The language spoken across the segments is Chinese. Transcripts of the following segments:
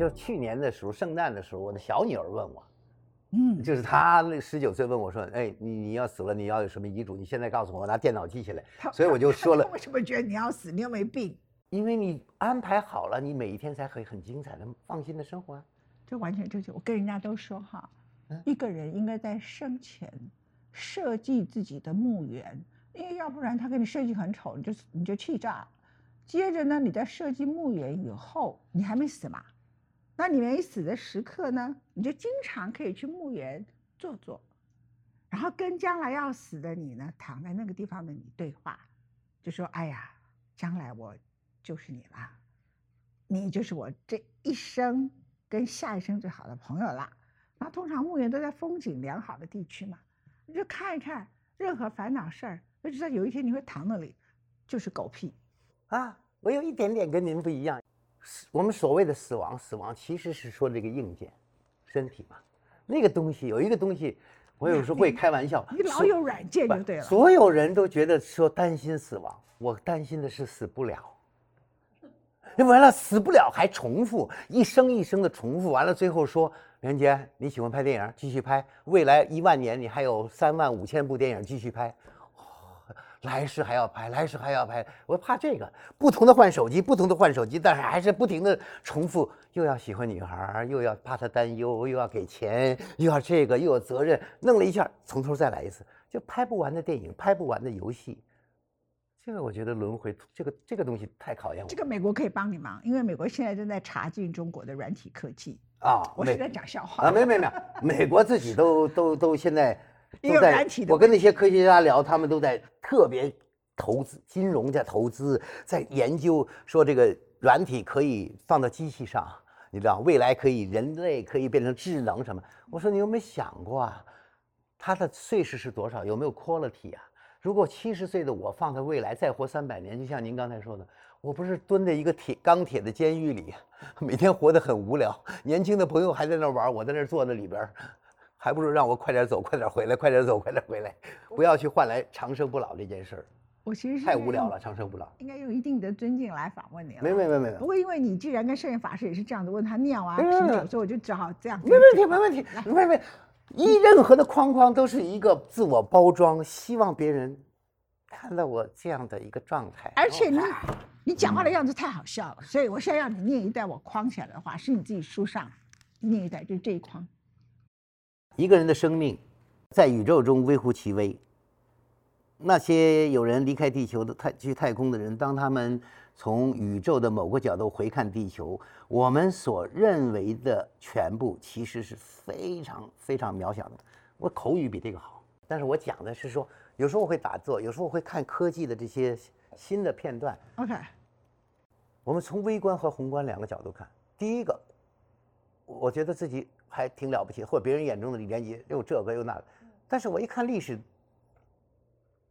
就是去年的时候，圣诞的时候，我的小女儿问我，嗯，就是她那十九岁问我说，哎，你你要死了，你要有什么遗嘱？你现在告诉我，我拿电脑记下来。他所以我就说了他为什么觉得你要死？你又没病，因为你安排好了，你每一天才可以很精彩的、放心的生活啊。这完全正确我跟人家都说哈嗯，一个人应该在生前设计自己的墓园，因为要不然他给你设计很丑，你就你就气炸。接着呢，你在设计墓园以后，你还没死嘛？那你没死的时刻呢，你就经常可以去墓园坐坐，然后跟将来要死的你呢，躺在那个地方的你对话，就说：“哎呀，将来我就是你了，你就是我这一生跟下一生最好的朋友啦。”那通常墓园都在风景良好的地区嘛，你就看一看，任何烦恼事儿，就知道有一天你会躺那里，就是狗屁。啊，我有一点点跟您不一样。死我们所谓的死亡，死亡其实是说这个硬件，身体嘛。那个东西有一个东西，我有时候会开玩笑。你老有软件不就对了。所有人都觉得说担心死亡，我担心的是死不了。那 完了，死不了还重复，一生一生的重复，完了最后说，袁杰你喜欢拍电影，继续拍，未来一万年你还有三万五千部电影继续拍，哦来世还要拍，来世还要拍，我怕这个，不同的换手机，不同的换手机，但是还是不停的重复，又要喜欢女孩儿，又要怕她担忧，又要给钱，又要这个，又有责任，弄了一下，从头再来一次，就拍不完的电影，拍不完的游戏。这个我觉得轮回，这个这个东西太考验我这个美国可以帮你忙，因为美国现在正在查禁中国的软体科技。啊！美我是在讲笑话啊，没没没，美国自己都都都现在也有都在软体的我跟那些科学家聊，他们都在特别投资金融在投资，在研究说这个软体可以放到机器上，你知道未来可以人类可以变成智能什么？我说你有没有想过啊？它的岁数是多少？有没有 quality 啊？如果七十岁的我放在未来再活三百年，就像您刚才说的，我不是蹲在一个铁钢铁的监狱里，每天活得很无聊。年轻的朋友还在那玩，我在那坐在里边儿，还不如让我快点走，快点回来，快点走，快点回来，不要去换来长生不老这件事儿，我其实太无聊了，长生不老。应该用一定的尊敬来访问你了。没没没没不过因为你既然跟圣严法师也是这样子问他尿啊、啤酒，所以我就只好这样。没问题，没问题，没没，一任何的框框都是一个自我包装，希望别人看到我这样的一个状态。而且你你讲话的样子太好笑了，所以我现在让你念一段我框起来的话，是你自己书上念一段，就是这一框。一个人的生命在宇宙中微乎其微。那些有人离开地球的太去太空的人，当他们从宇宙的某个角度回看地球，我们所认为的全部其实是非常非常渺小的。我口语比这个好，但是我讲的是说，有时候我会打坐，有时候我会看科技的这些新的片段。OK，我们从微观和宏观两个角度看。第一个，我觉得自己还挺了不起，或者别人眼中的李连杰又这个又那个，但是我一看历史，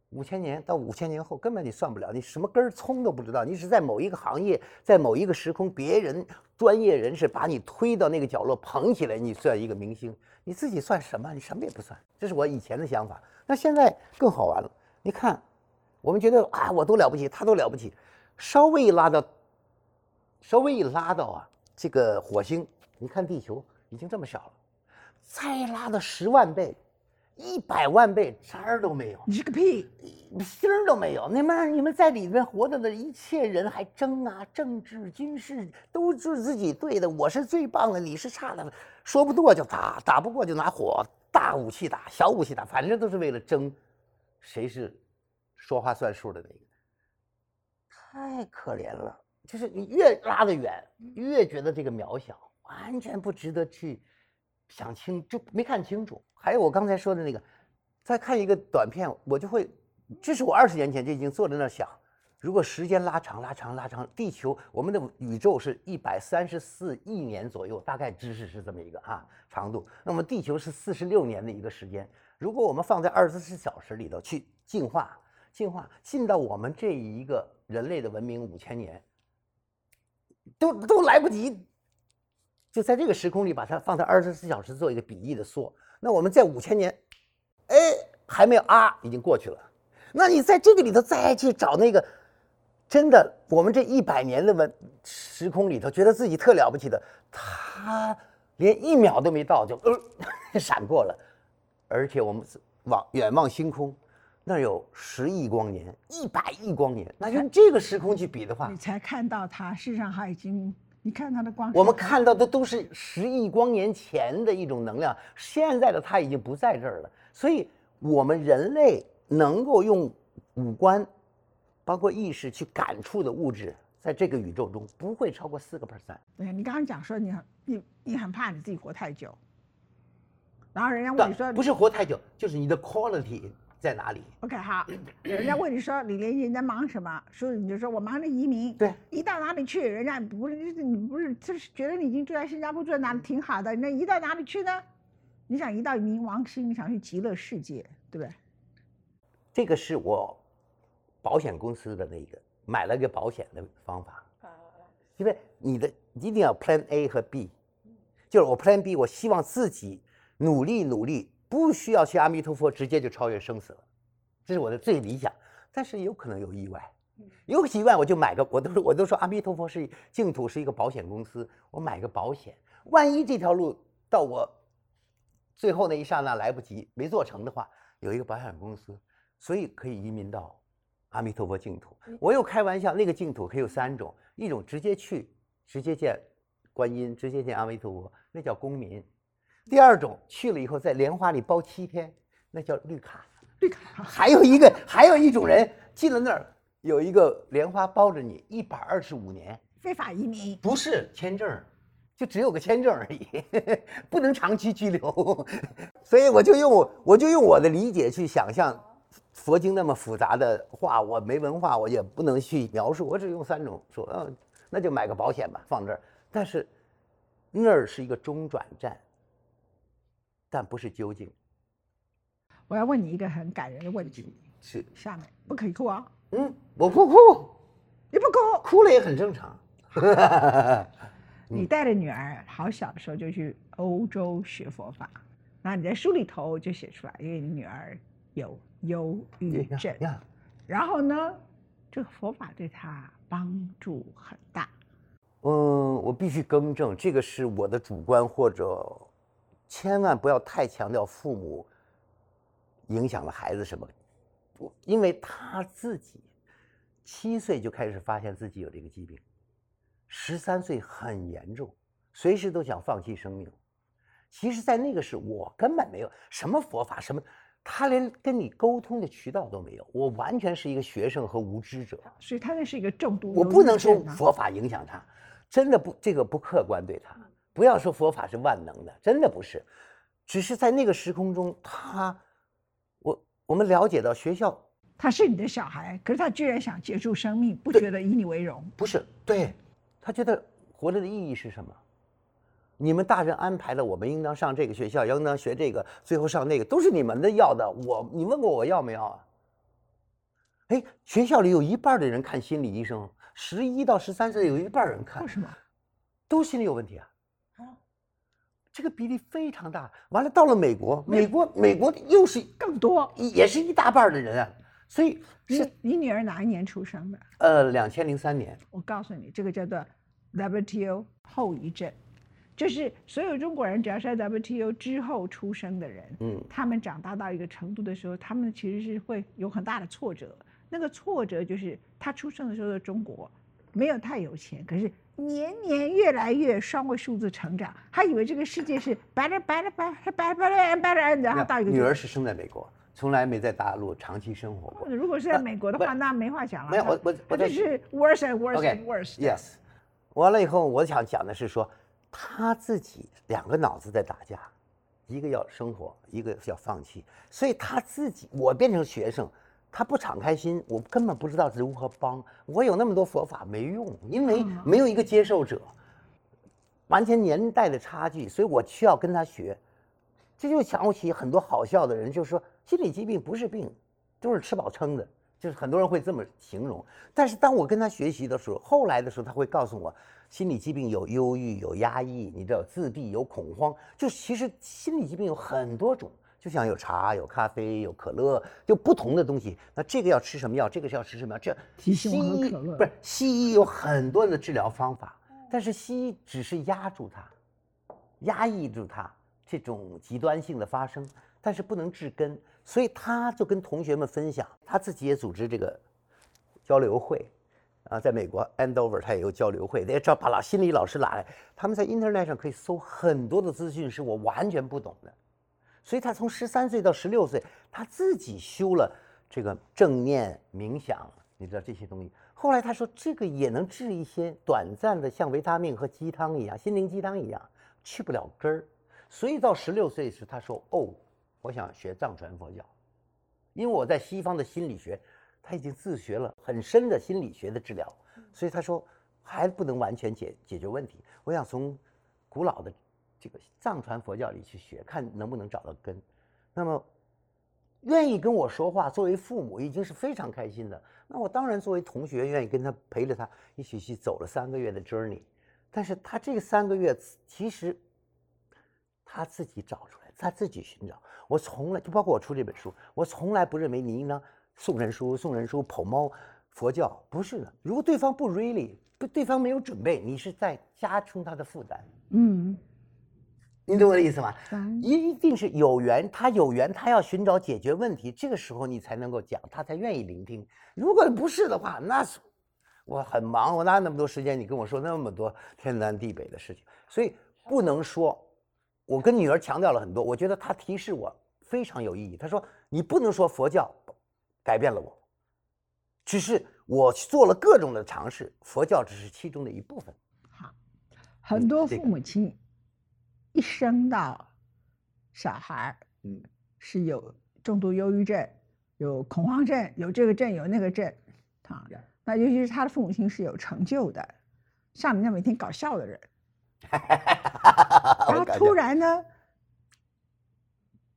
五千年到五千年后，根本你算不了，你什么根儿葱都不知道，你只在某一个行业，在某一个时空，别人专业人士把你推到那个角落捧起来，你算一个明星，你自己算什么？你什么也不算。这是我以前的想法，那现在更好玩了。你看，我们觉得啊，我多了不起，他多了不起，稍微一拉到，稍微一拉到啊，这个火星，你看地球已经这么小了，再拉到十万倍、一百万倍，渣儿都没有。你是个屁！星儿都没有。你们你们在里面活着的一切人还争啊，政治、军事都是自己对的，我是最棒的，你是差的，说不过就打，打不过就拿火，大武器打，小武器打，反正都是为了争，谁是说话算数的那个。太可怜了，就是你越拉得远，越觉得这个渺小，完全不值得去想清，就没看清楚。还有我刚才说的那个，再看一个短片，我就会，这是我二十年前就已经坐在那儿想，如果时间拉长、拉长、拉长，地球我们的宇宙是一百三十四亿年左右，大概知识是这么一个啊长度。那么地球是四十六年的一个时间，如果我们放在二十四小时里头去进化、进化，进到我们这一个人类的文明五千年，都都来不及。就在这个时空里，把它放在二十四小时做一个比例的缩。那我们在五千年，哎，还没有啊，已经过去了。那你在这个里头再去找那个真的，我们这一百年的文时空里头，觉得自己特了不起的，他连一秒都没到就呃 闪过了，而且我们往远望星空，那儿有十亿光年、一百亿光年，那用这个时空去比的话你，才看到它，事实上它已经，你看它的光，我们看到的都是十亿光年前的一种能量，现在的它已经不在这儿了。所以，我们人类能够用五官，包括意识去感触的物质，在这个宇宙中不会超过四个 percent。对，你刚刚讲说你很你你很怕你自己活太久，然后人家问你说不是活太久，就是你的 quality 在哪里？OK 好，人家问你说李连杰你在忙什么，说你就说我忙着移民，对，移到哪里去？人家不是你不是就是觉得你已经住在新加坡住在哪里挺好的，那移到哪里去呢？你想移到冥王星，你想去极乐世界，对不对？这个是我保险公司的那个买了个保险的方法，因为你的一定要 Plan A 和 B，就是我 Plan B，我希望自己努力努力，不需要去阿弥陀佛直接就超越生死了，这是我的最理想。但是有可能有意外，有意外我就买个，我都说我都说阿弥陀佛是净土是一个保险公司，我买个保险，万一这条路到我最后那一刹那来不及没做成的话，有一个保险公司，所以可以移民到阿弥陀佛净土。我又开玩笑，那个净土可以有三种，一种直接去，直接见观音，直接见阿弥陀佛，那叫公民；第二种去了以后在莲花里包七天，那叫绿卡；绿卡，还有一个，还有一种人进了那儿有一个莲花包着你一百二十五年，非法移民，不是签证，就只有个签证而已，不能长期居留。所以我就用我我就用我的理解去想象佛经那么复杂的话，我没文化，我也不能去描述，我只用三种说，嗯，那就买个保险吧，放这儿。但是那儿是一个中转站，但不是究竟。我要问你一个很感人的问题，是，下面不可以哭啊，嗯，我不哭，你不哭，哭了也很正常。你带着女儿好小的时候就去欧洲学佛法，那你在书里头就写出来，因为你女儿有忧郁症，然后呢，这个佛法对她帮助很大。嗯，我必须更正，这个是我的主观，或者千万不要太强调父母影响了孩子什么，因为他自己七岁就开始发现自己有这个疾病，十三岁很严重，随时都想放弃生命。其实，在那个时，我根本没有什么佛法，什么，他连跟你沟通的渠道都没有，我完全是一个学生和无知者。所以他那是一个重度我不能说佛法影响他，真的不，这个不客观对他。不要说佛法是万能的，真的不是，只是在那个时空中，他，我我们了解到学校他是你的小孩，可是他居然想结束生命，不觉得以你为荣。不是对，他觉得活着的意义是什么？你们大人安排了，我们应当上这个学校，应当学这个，最后上那个，都是你们的要的。我，你问过我要没要啊？哎，学校里有一半的人看心理医生，十一到十三岁有一半人看为，什么？都心理有问题啊。啊，这个比例非常大。完了，到了美国，美国美国又是更多。也是一大半儿的人啊，所以是你你女儿哪一年出生的？呃，两千零三年，我告诉你，这个叫做 WTO 后遗症，就是所有中国人只要是在 WTO 之后出生的人，嗯他们长大到一个程度的时候，他们其实是会有很大的挫折。那个挫折就是他出生的时候的中国没有太有钱，可是年年越来越双位数字成长，他以为这个世界是 better better better better better better，然后到一个女儿是生在美国，从来没在大陆长期生活过。如果是在美国的话，那没话讲了。没有我我我在就是 worse and worse and worse。Yes，完了以后，我想讲的是说，他自己两个脑子在打架，一个要生活，一个要放弃，所以他自己，我变成学生，他不敞开心，我根本不知道如何帮。我有那么多佛法没用，因为嗯没有一个接受者，完全年代的差距，所以我需要跟他学。这就想起很多好笑的人，就是说心理疾病不是病，都是吃饱撑的，就是很多人会这么形容。但是当我跟他学习的时候，后来的时候他会告诉我，心理疾病有忧郁、有压抑，你知道自闭、有恐慌，就其实心理疾病有很多种，就像有茶、有咖啡、有可乐，就不同的东西。那这个要吃什么药？这个是要吃什么药？这提醒我喝西医不是西医有很多的治疗方法，但是西医只是压住它，压抑住它这种极端性的发生，但是不能治根。所以他就跟同学们分享，他自己也组织这个交流会，啊，在美国 Andover 他也有交流会，他也找把老心理老师拉来，他们在 Internet 上可以搜很多的资讯是我完全不懂的，所以他从十三岁到十六岁，他自己修了这个正念冥想，你知道这些东西。后来他说这个也能治一些短暂的，像维他命和鸡汤一样，心灵鸡汤一样，去不了根儿。所以到十六岁时，他说：“哦，我想学藏传佛教，因为我在西方的心理学，他已经自学了很深的心理学的治疗，所以他说还不能完全解解决问题。我想从古老的这个藏传佛教里去学，看能不能找到根。那么愿意跟我说话，作为父母已经是非常开心的。那我当然作为同学，愿意跟他陪着他一起去走了三个月的 journey。但是他这三个月其实他自己找出来，他自己寻找。我从来就包括我出这本书，我从来不认为你应当送人书、送人书、捧猫佛教，不是的。如果对方不 really，对方没有准备，你是在加重他的负担。嗯，你懂我的意思吗？嗯一定是有缘，他有缘，他要寻找解决问题，这个时候你才能够讲，他才愿意聆听。如果不是的话，那是我很忙，我哪有那么多时间？你跟我说那么多天南地北的事情，所以不能说。我跟女儿强调了很多，我觉得她提示我非常有意义。她说：“你不能说佛教改变了我，只是我做了各种的尝试，佛教只是其中的一部分。”好，很多父母亲一生到小孩嗯，是有重度忧郁症、有恐慌症、有这个症、有那个症，啊，那尤其是他的父母亲是有成就的，像你那每天搞笑的人，然后突然呢，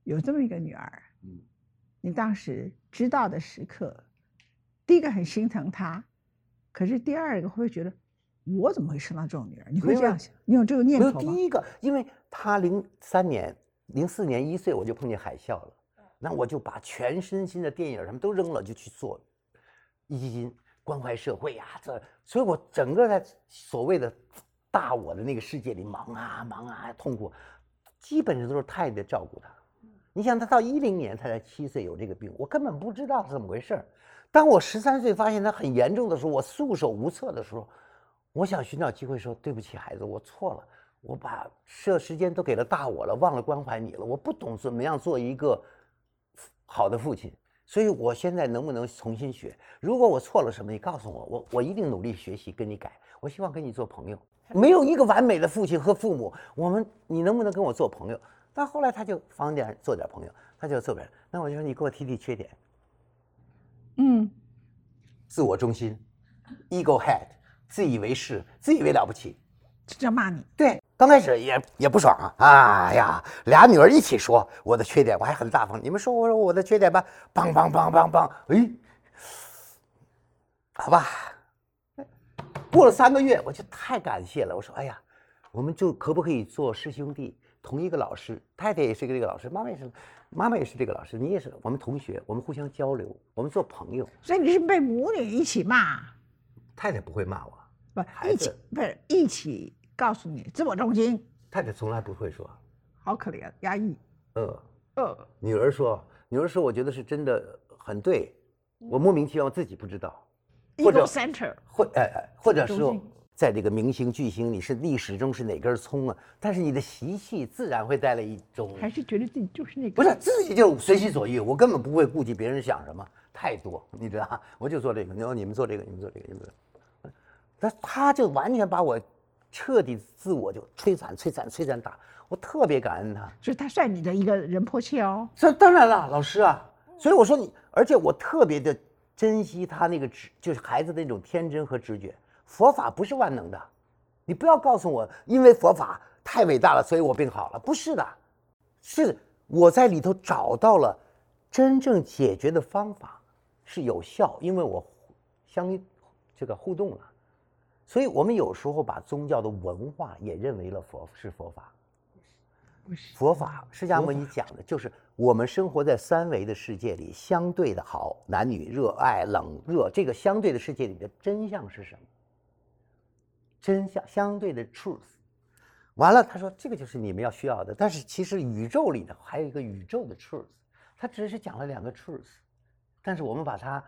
有这么一个女儿，嗯。你当时知道的时刻，第一个很心疼她，可是第二个会觉得，我怎么会生到这种女儿？你会这样想？你有这个念头吗？第一个，因为他零三年、零四年一岁我就碰见海啸了，那我就把全身心的电影什么都扔了，就去做壹基金关怀社会呀、这，所以我整个在所谓的大我的那个世界里忙啊忙啊，痛苦，基本上都是太太照顾他。你想，他到一零年他才七岁有这个病，我根本不知道是怎么回事儿。当我十三岁发现他很严重的时候，我束手无策的时候，我想寻找机会说：“对不起，孩子，我错了，我把这时间都给了大我了，忘了关怀你了。我不懂怎么样做一个好的父亲，所以我现在能不能重新学？如果我错了什么，你告诉我，我我一定努力学习，跟你改。我希望跟你做朋友。没有一个完美的父亲和父母，我们你能不能跟我做朋友？但后来他就方点做点朋友，他就做点。那我就说你给我提提缺点，嗯，自我中心，ego head，自以为是，自以为了不起。这叫骂你。对，刚开始也也不爽啊！哎呀，俩女儿一起说我的缺点，我还很大方。你们说我说我的缺点吧，梆梆梆梆梆，哎，好吧。过了三个月，我就太感谢了。我说，哎呀，我们就可不可以做师兄弟，同一个老师？太太也是个这个老师，妈妈也是，妈妈也是这个老师，你也是，我们同学，我们互相交流，我们做朋友。所以你是被母女一起骂，太太不会骂我，不一起不是一起告诉你自我中心，太太从来不会说。好可怜，压抑。呃，呃，女儿说，女儿说，我觉得是真的很对，我莫名其妙自己不知道，或者 ego center，或呃呃，或者说在这个明星巨星，你是历史中是哪根葱啊？但是你的习气自然会带来一种，还是觉得自己就是那个。不是自己就随心所欲，我根本不会顾及别人想什么，太多，你知道吗？我就做这个，你说你们做这个，你们做这个，你们做这个，但他就完全把我彻底自我就摧残、摧残、摧残打，我特别感恩他。所以他算你的一个人迫切哦。这当然了，老师啊，所以我说你，而且我特别的珍惜他那个直，就是孩子的那种天真和直觉。佛法不是万能的，你不要告诉我，因为佛法太伟大了，所以我病好了，不是的，是我在里头找到了真正解决的方法，是有效，因为我相这个互动了。所以我们有时候把宗教的文化也认为了佛是佛法，不是佛法释迦牟尼讲的就是我们生活在三维的世界里，相对的好，男女热爱冷热，这个相对的世界里的真相是什么？真相相对的 truth。完了，他说这个就是你们要需要的，但是其实宇宙里的还有一个宇宙的 truth，他只是讲了两个 truth，但是我们把它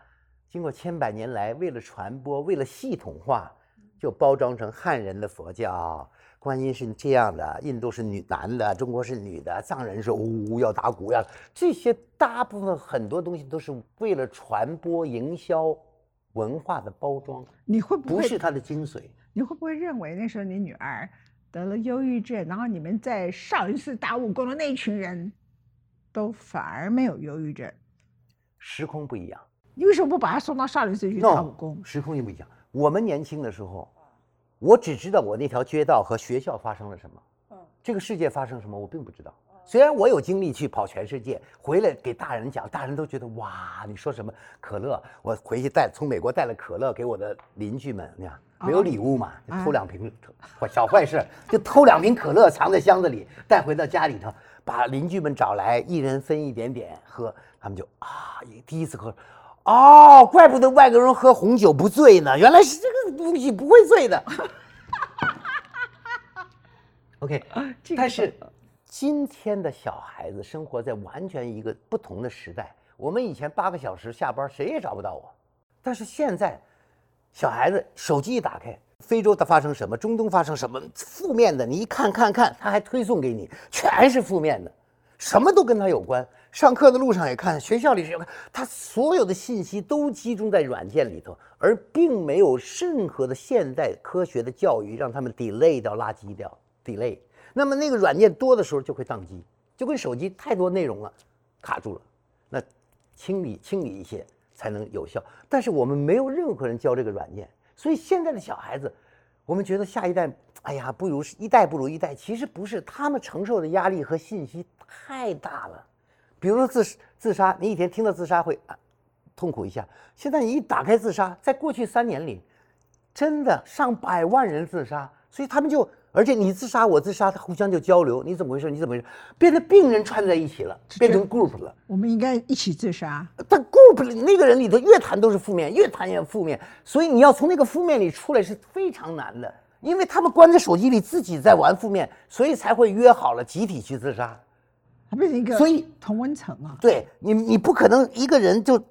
经过千百年来为了传播，为了系统化，就包装成汉人的佛教。观音是这样的，印度是女男的，中国是女的，藏人是呜呜要打鼓呀，这些大部分很多东西都是为了传播、营销文化的包装，你会不会不是它的精髓。你会不会认为那时候你女儿得了忧郁症，然后你们在少林寺打武功的那群人，都反而没有忧郁症？时空不一样你为什么不把她送到少林寺去打武功？时空也不一样。我们年轻的时候，我只知道我那条街道和学校发生了什么，嗯这个世界发生什么我并不知道。虽然我有精力去跑全世界，回来给大人讲，大人都觉得哇，你说什么可乐？我回去带从美国带了可乐给我的邻居们，你看没有礼物嘛，就偷两瓶，小坏事 就偷两瓶可乐藏在箱子里，带回到家里头，把邻居们找来，一人分一点点喝，他们就啊，第一次喝。哦，怪不得外国人喝红酒不醉呢，原来是这个东西不会醉的。OK，但是今天的小孩子生活在完全一个不同的时代。我们以前八个小时下班，谁也找不到我，但是现在小孩子手机一打开，非洲它发生什么，中东发生什么，负面的你一看看看，他还推送给你，全是负面的，什么都跟他有关。上课的路上也看，学校里也看，他所有的信息都集中在软件里头，而并没有任何的现代科学的教育让他们 delay 到、垃圾掉 delay。那么那个软件多的时候就会宕机，就跟手机太多内容了，卡住了。那清理清理一些才能有效。但是我们没有任何人教这个软件，所以现在的小孩子，我们觉得下一代，哎呀，不如一代不如一代。其实不是，他们承受的压力和信息太大了。比如说自自杀，你以前听到自杀会啊痛苦一下，现在你一打开自杀，在过去三年里，真的上百万人自杀，所以他们就，而且你自杀我自杀，他互相就交流，你怎么回事？你怎么回事？变成病人串在一起了，变成 group 了。我们应该一起自杀。但 group 里那个人里头越谈都是负面，越谈越负面，所以你要从那个负面里出来是非常难的，因为他们关在手机里自己在玩负面，所以才会约好了集体去自杀。它变成一个所以同温层啊。对你，你不可能一个人就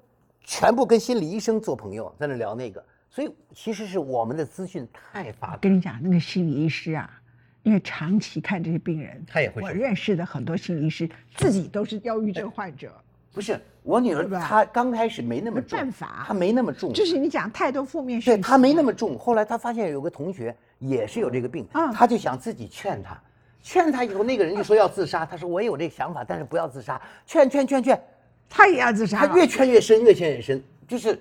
全部跟心理医生做朋友，在那聊那个，所以其实是我们的资讯太发达。跟你讲，那个心理医师啊，因为长期看这些病人，他也会我认识的很多心理医师自己都是忧郁症患者。不是我女儿她刚开始没那么重，没办法她没那么重，就是你讲太多负面讯息，对她没那么重。后来她发现有个同学也是有这个病，嗯她就想自己劝他，劝他以后，那个人就说要自杀，他说我也有这个想法，但是不要自杀，劝劝劝劝，他也要自杀。他越劝越深，越劝越深，就是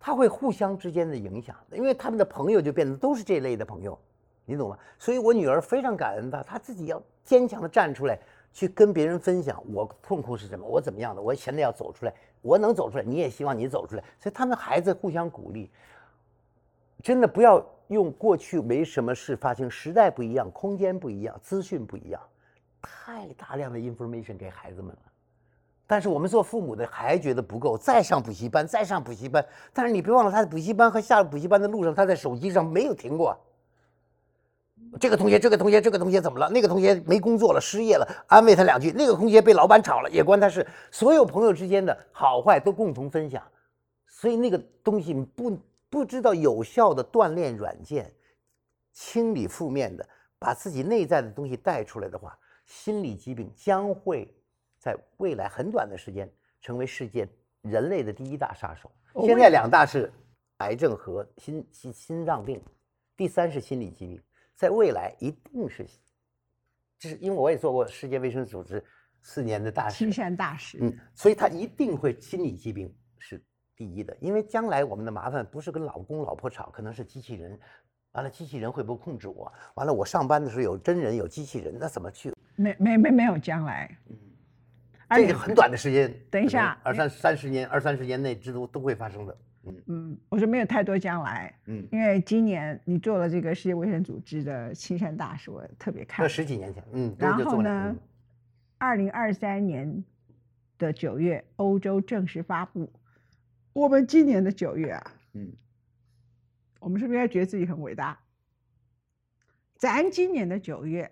他会互相之间的影响，因为他们的朋友就变得都是这类的朋友，你懂吗？所以我女儿非常感恩他，她自己要坚强的站出来，去跟别人分享我痛苦是什么，我怎么样的，我现在要走出来，我能走出来，你也希望你走出来，所以他们孩子互相鼓励。真的不要用过去没什么事发生，时代不一样，空间不一样，资讯不一样，太大量的 information 给孩子们了。但是我们做父母的还觉得不够，再上补习班，再上补习班。但是你别忘了，他在补习班和下补习班的路上，他在手机上没有停过。这个同学，这个同学，这个同学怎么了？那个同学没工作了，失业了，安慰他两句。那个同学被老板炒了，也关他事。所有朋友之间的好坏都共同分享，所以那个东西不不知道有效的锻炼软件，清理负面的，把自己内在的东西带出来的话，心理疾病将会在未来很短的时间成为世界人类的第一大杀手。现在两大是癌症和心心心脏病，第三是心理疾病，在未来一定是，就是因为我也做过世界卫生组织四年的大使亲，善大使，嗯，所以他一定会心理疾病是第一的，因为将来我们的麻烦不是跟老公老婆吵，可能是机器人，完了机器人会不会控制我？完了我上班的时候有真人有机器人，那怎么去？没没没没有将来。而且这个很短的时间，等一下二三三十年、二三十年内这都都会发生的。嗯嗯，我说没有太多将来，嗯，因为今年你做了这个世界卫生组织的青山大使，我特别看那。十几年前，嗯，都然后呢，二零二三年的九月，欧洲正式发布。我们今年的九月啊，嗯我们是不是要觉得自己很伟大？咱今年的九月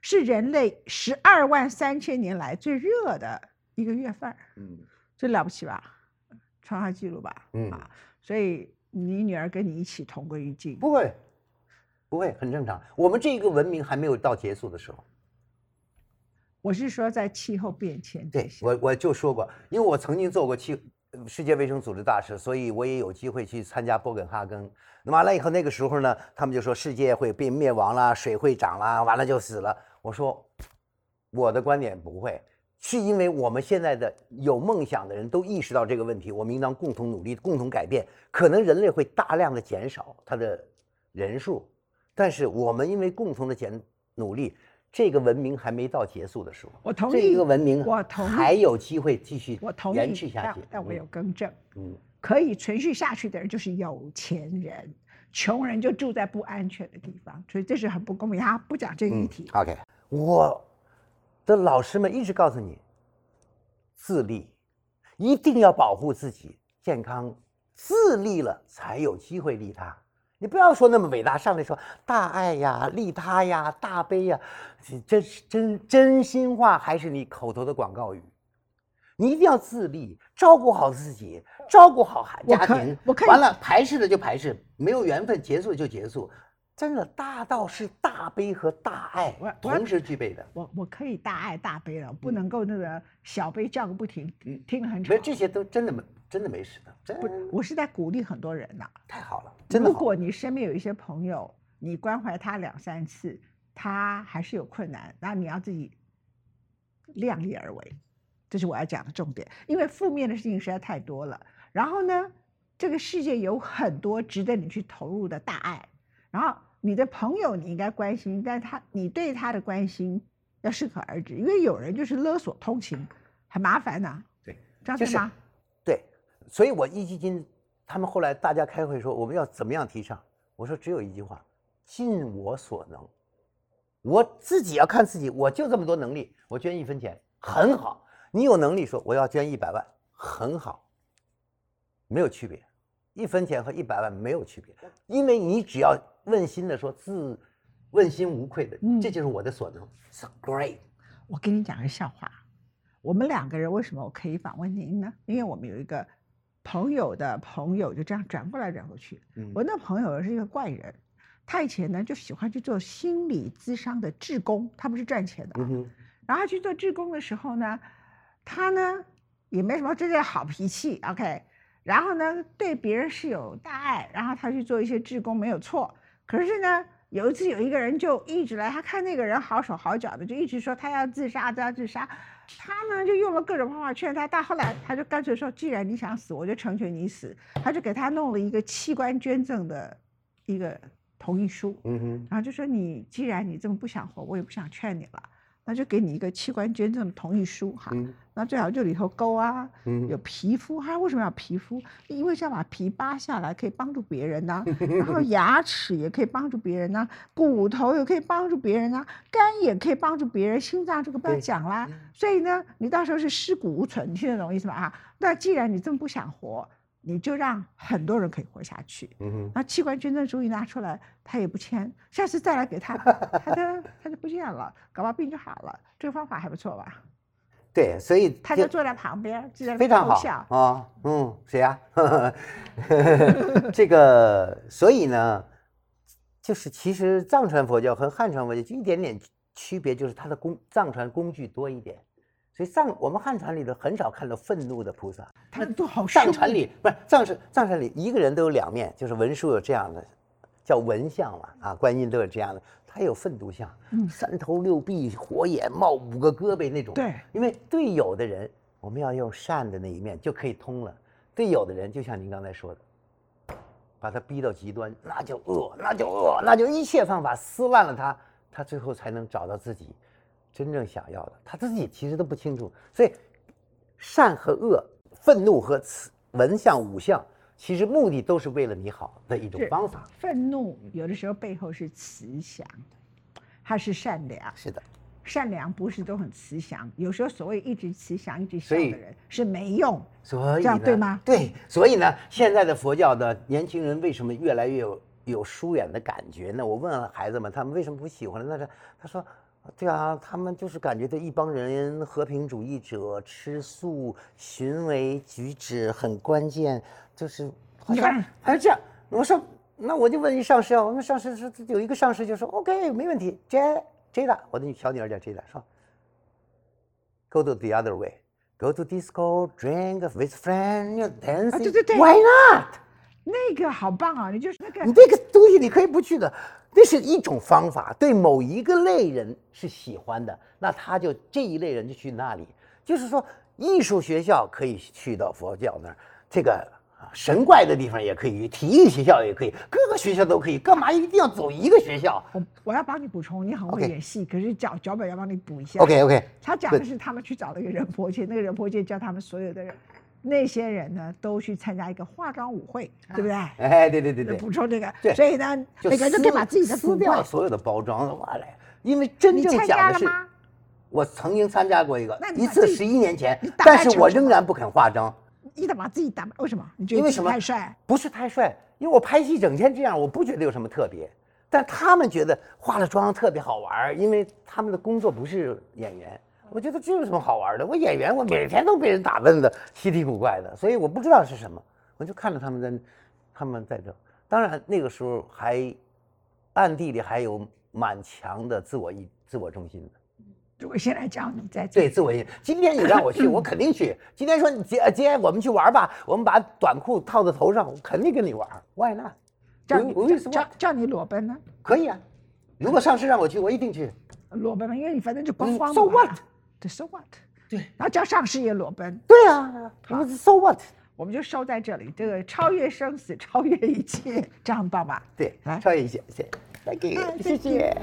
是人类十二万三千年来最热的一个月份儿，嗯这了不起吧？创下纪录吧？嗯啊，所以你女儿跟你一起同归于尽。不会，不会，很正常。我们这个文明还没有到结束的时候。我是说，在气候变迁对，我我就说过，因为我曾经做过气呃世界卫生组织大使，所以我也有机会去参加波根哈根。那完了以后，那个时候呢，他们就说世界会被灭亡啦，水会涨啦，完了就死了。我说，我的观点不会，是因为我们现在的有梦想的人都意识到这个问题，我们应当共同努力，共同改变。可能人类会大量的减少它的人数，但是我们因为共同的减努力，这个文明还没到结束的时候。这我同意这个文明我同意还有机会继续我同意，延续下去。但但我有更正，嗯可以存续下去的人就是有钱人，穷人就住在不安全的地方，所以这是很不公平。他不讲这个议嗯题，，OK，我的老师们一直告诉你，自立，一定要保护自己健康，自立了才有机会利他。你不要说那么伟大，上来说大爱呀、利他呀、大悲呀，这是真真心话还是你口头的广告语？你一定要自立，照顾好自己，照顾好孩家庭。我可以完了，排斥的就排斥，没有缘分，结束就结束。真的，大道是大悲和大爱同时具备的。我我可以大爱大悲了，不能够那个小悲叫个不停，嗯听了很吵没。这些都真的没真的没事的，真不，我是在鼓励很多人呐、太好了，真的。如果你身边有一些朋友，你关怀他两三次，他还是有困难，那你要自己量力而为，这是我要讲的重点。因为负面的事情实在太多了。然后呢，这个世界有很多值得你去投入的大爱。然后你的朋友你应该关心，但他你对他的关心要适可而止，因为有人就是勒索通情，很麻烦呐、对，就是这样对吗？对，所以我一基金他们后来大家开会说我们要怎么样提倡，我说只有一句话，尽我所能。我自己要看自己，我就这么多能力，我捐一分钱很好。你有能力说我要捐一百万，很好，没有区别，一分钱和一百万没有区别，因为你只要问心的说自问心无愧的，嗯这就是我的所能。So great，我跟你讲个笑话，我们两个人为什么我可以访问您呢？因为我们有一个朋友的朋友就这样转过来转过去。嗯我那朋友是一个怪人，他以前呢就喜欢去做心理咨商的志工，他不是赚钱的啊、嗯哼，然后他去做志工的时候呢，他呢也没什么真正好脾气，OK，然后呢对别人是有大爱，然后他去做一些志工没有错。可是呢，有一次有一个人就一直来，他看那个人好手好脚的，就一直说他要自杀，他要自杀。他呢就用了各种方法劝他，到后来他就干脆说，既然你想死，我就成全你死。他就给他弄了一个器官捐赠的一个同意书。嗯哼，然后就说你既然你这么不想活，我也不想劝你了，那就给你一个器官捐赠的同意书哈。嗯那最好就里头勾啊，嗯有皮肤，他为什么要皮肤？因为是要把皮扒下来，可以帮助别人呐、然后牙齿也可以帮助别人呐、骨头也可以帮助别人呐、肝也可以帮助别人，心脏这个不要讲啦。所以呢，你到时候是尸骨无存，你听得懂意思吗？啊，那既然你这么不想活，你就让很多人可以活下去。嗯哼。然后器官捐赠书一拿出来，他也不签，下次再来给他，他就他就不见了，搞不好病就好了。这个方法还不错吧？对，所以就他就坐在旁边，就在非常好。啊，嗯，谁呀、这个，所以呢，就是其实藏传佛教和汉传佛教就一点点区别，就是它的工藏传工具多一点，所以藏我们汉传里头很少看到愤怒的菩萨，他都好藏凶传里不是藏传藏传里一个人都有两面，就是文殊有这样的，叫文相嘛，啊，观音都有这样的，他有愤怒相，嗯三头六臂，火眼冒五个胳膊那种。对因为对有的人，我们要用善的那一面就可以通了；对有的人，就像您刚才说的，把他逼到极端，那就恶，那就恶，那就一切方法撕烂了他，他最后才能找到自己真正想要的。他自己其实都不清楚，所以善和恶、愤怒和慈文相、武相其实目的都是为了你好的一种方法。愤怒有的时候背后是慈祥的，它是善良。是的，善良不是都很慈祥，有时候所谓一直慈祥、一直笑的人是没用。所以这样呢对吗对，所以呢，现在的佛教的年轻人为什么越来越有有疏远的感觉呢？我问了孩子们，他们为什么不喜欢呢？那是他说，对啊，他们就是感觉这一帮人和平主义者吃素、行为举止很关键，就是好像你看还是这样。我说，那我就问一上师啊，我们上师说有一个上师就说 OK 没问题，J Jada，我的小女儿叫 Jada，说 Go to the other way。Go to disco, drink with friend, you dancing. 啊对对对 Why not？那个好棒啊！你就是那个你这个东西你可以不去的，那是一种方法，对某一个类人是喜欢的，那他就这一类人就去那里。就是说，艺术学校可以去到佛教那儿，这个啊神怪的地方也可以，体育学校也可以，各个学校都可以，干嘛一定要走一个学校我我要帮你补充，你很会演戏，可是脚脚本要帮你补一下。？OK OK，他讲的是他们去找了一个人婆切，那个人婆切叫他们所有的人，那些人呢都去参加一个化妆舞会，对不对？哎，对对对对，补充这个对，所以呢，每个人都可以把自己的撕。掉所有的包装完来，因为真正讲的是。我曾经参加过一个一次十一年前但是我仍然不肯化妆，你得把自己打扮，为什么？你觉得自己因为什么太帅？不是太帅，因为我拍戏整天这样，我不觉得有什么特别。但他们觉得化了妆特别好玩，因为他们的工作不是演员。我觉得这有什么好玩的？我演员，我每天都被人打扮的稀奇古怪的，所以我不知道是什么。我就看着他们在，他们在这。当然那个时候还暗地里还有蛮强的自我意、自我中心的。如果现在叫你在这，对，自我意。今天你让我去，我肯定去。今天说你姐姐，我们去玩吧，我们把短裤套在头上，我肯定跟你玩。Why not？叫你叫叫你裸奔呢？可以啊？如果上市让我去，我一定去。裸奔嘛，因为你反正就光嗯光 so what？对，so what？对，然后叫上师也裸奔，对啊，我 so what？我们就收在这里。这个超越生死，超越一切，这样很棒吧？对来，超越一切，谢谢，再给哎，谢谢。